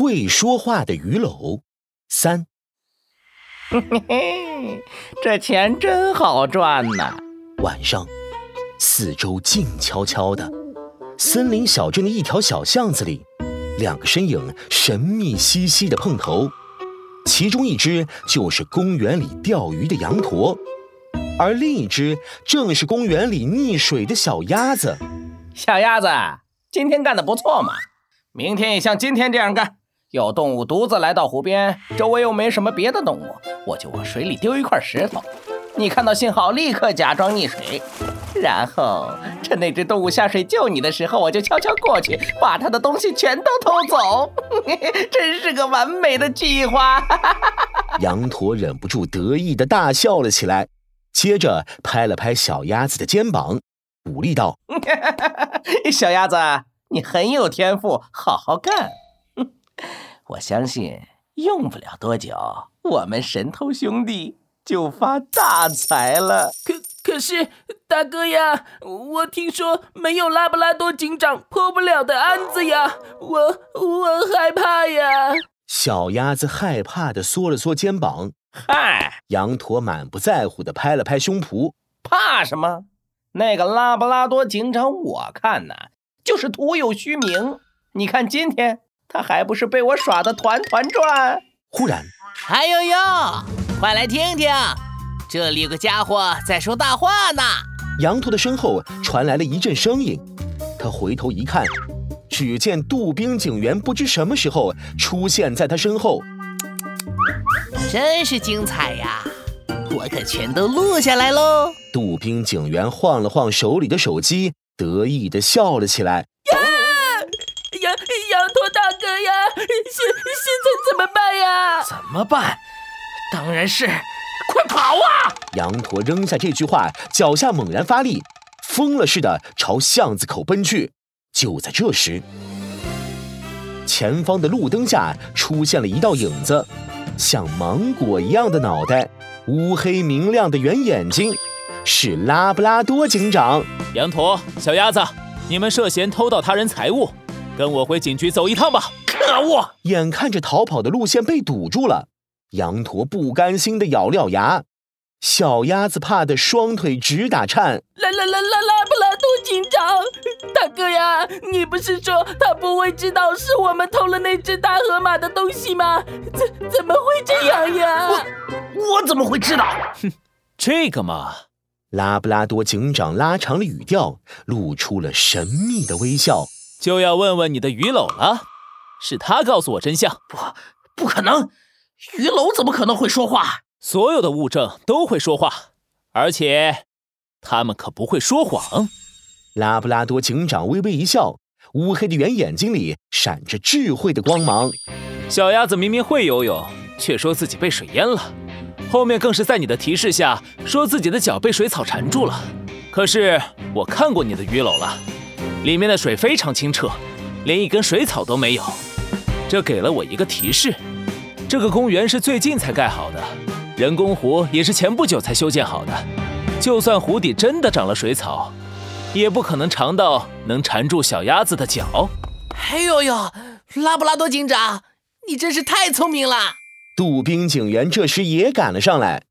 会说话的鱼篓三。嘿嘿嘿，这钱真好赚呐！晚上，四周静悄悄的，森林小镇的一条小巷子里，两个身影神秘兮兮的碰头，其中一只就是公园里钓鱼的羊驼，而另一只正是公园里溺水的小鸭子。小鸭子，今天干得不错嘛！明天也像今天这样干。有动物独自来到湖边，周围又没什么别的动物，我就往水里丢一块石头。你看到信号，立刻假装溺水，然后趁那只动物下水救你的时候，我就悄悄过去，把它的东西全都偷走。真是个完美的计划！羊驼忍不住得意的大笑了起来，接着拍了拍小鸭子的肩膀，鼓励道：“小鸭子，你很有天赋，好好干。”我相信用不了多久，我们神偷兄弟就发大财了。可可是，大哥呀，我听说没有拉布拉多警长破不了的案子呀，我我害怕呀。小鸭子害怕的缩了缩肩膀。嗨，羊驼满不在乎的拍了拍胸脯。怕什么？那个拉布拉多警长，我看呐，就是徒有虚名。你看今天。他还不是被我耍得团团转？忽然，哎呦呦，快来听听，这里有个家伙在说大话呢！羊驼的身后传来了一阵声音，他回头一看，只见杜宾警员不知什么时候出现在他身后，真是精彩呀！我可全都录下来喽！杜宾警员晃了晃手里的手机，得意地笑了起来。现现在怎么办呀？怎么办？当然是快跑啊！羊驼扔下这句话，脚下猛然发力，疯了似的朝巷子口奔去。就在这时，前方的路灯下出现了一道影子，像芒果一样的脑袋，乌黑明亮的圆眼睛，是拉布拉多警长。羊驼、小鸭子，你们涉嫌偷盗他人财物。跟我回警局走一趟吧！可恶！眼看着逃跑的路线被堵住了，羊驼不甘心的咬了咬牙，小鸭子怕得双腿直打颤。拉拉拉拉拉布拉多警长，大哥呀，你不是说他不会知道是我们偷了那只大河马的东西吗？怎怎么会这样呀？我我怎么会知道？哼，这个嘛，拉布拉多警长拉长了语调，露出了神秘的微笑。就要问问你的鱼篓了，是他告诉我真相。不，不可能，鱼篓怎么可能会说话？所有的物证都会说话，而且他们可不会说谎。拉布拉多警长微微一笑，乌黑的圆眼睛里闪着智慧的光芒。小鸭子明明会游泳，却说自己被水淹了，后面更是在你的提示下说自己的脚被水草缠住了。可是我看过你的鱼篓了。里面的水非常清澈，连一根水草都没有。这给了我一个提示：这个公园是最近才盖好的，人工湖也是前不久才修建好的。就算湖底真的长了水草，也不可能长到能缠住小鸭子的脚。哎呦呦，拉布拉多警长，你真是太聪明了！杜宾警员这时也赶了上来。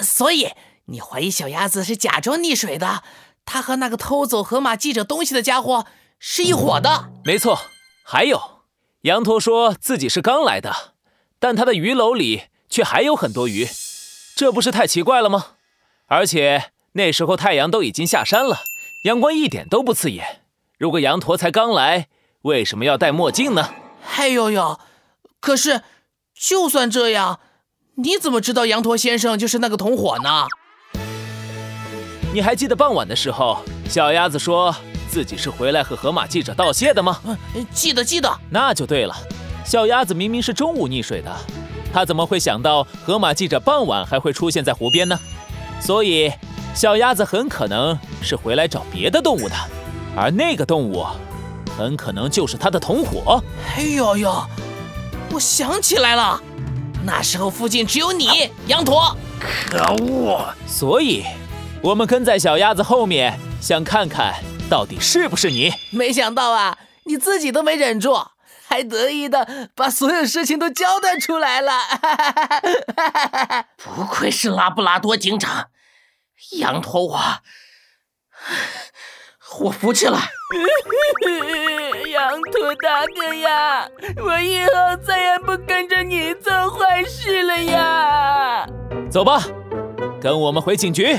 所以你怀疑小鸭子是假装溺水的？他和那个偷走河马记者东西的家伙是一伙的，没错。还有，羊驼说自己是刚来的，但他的鱼篓里却还有很多鱼，这不是太奇怪了吗？而且那时候太阳都已经下山了，阳光一点都不刺眼。如果羊驼才刚来，为什么要戴墨镜呢？嘿呦呦！可是，就算这样，你怎么知道羊驼先生就是那个同伙呢？你还记得傍晚的时候，小鸭子说自己是回来和河马记者道谢的吗？记得，记得。那就对了。小鸭子明明是中午溺水的，他怎么会想到河马记者傍晚还会出现在湖边呢？所以，小鸭子很可能是回来找别的动物的，而那个动物，很可能就是他的同伙。哎呦呦，我想起来了，那时候附近只有你，羊驼。可恶！所以。我们跟在小鸭子后面，想看看到底是不是你。没想到啊，你自己都没忍住，还还得意的把所有事情都交代出来了。不愧是拉布拉多警长，羊驼我，我服气了。羊驼大哥呀，我以后再也不跟着你做坏事了呀！走吧，跟我们回警局。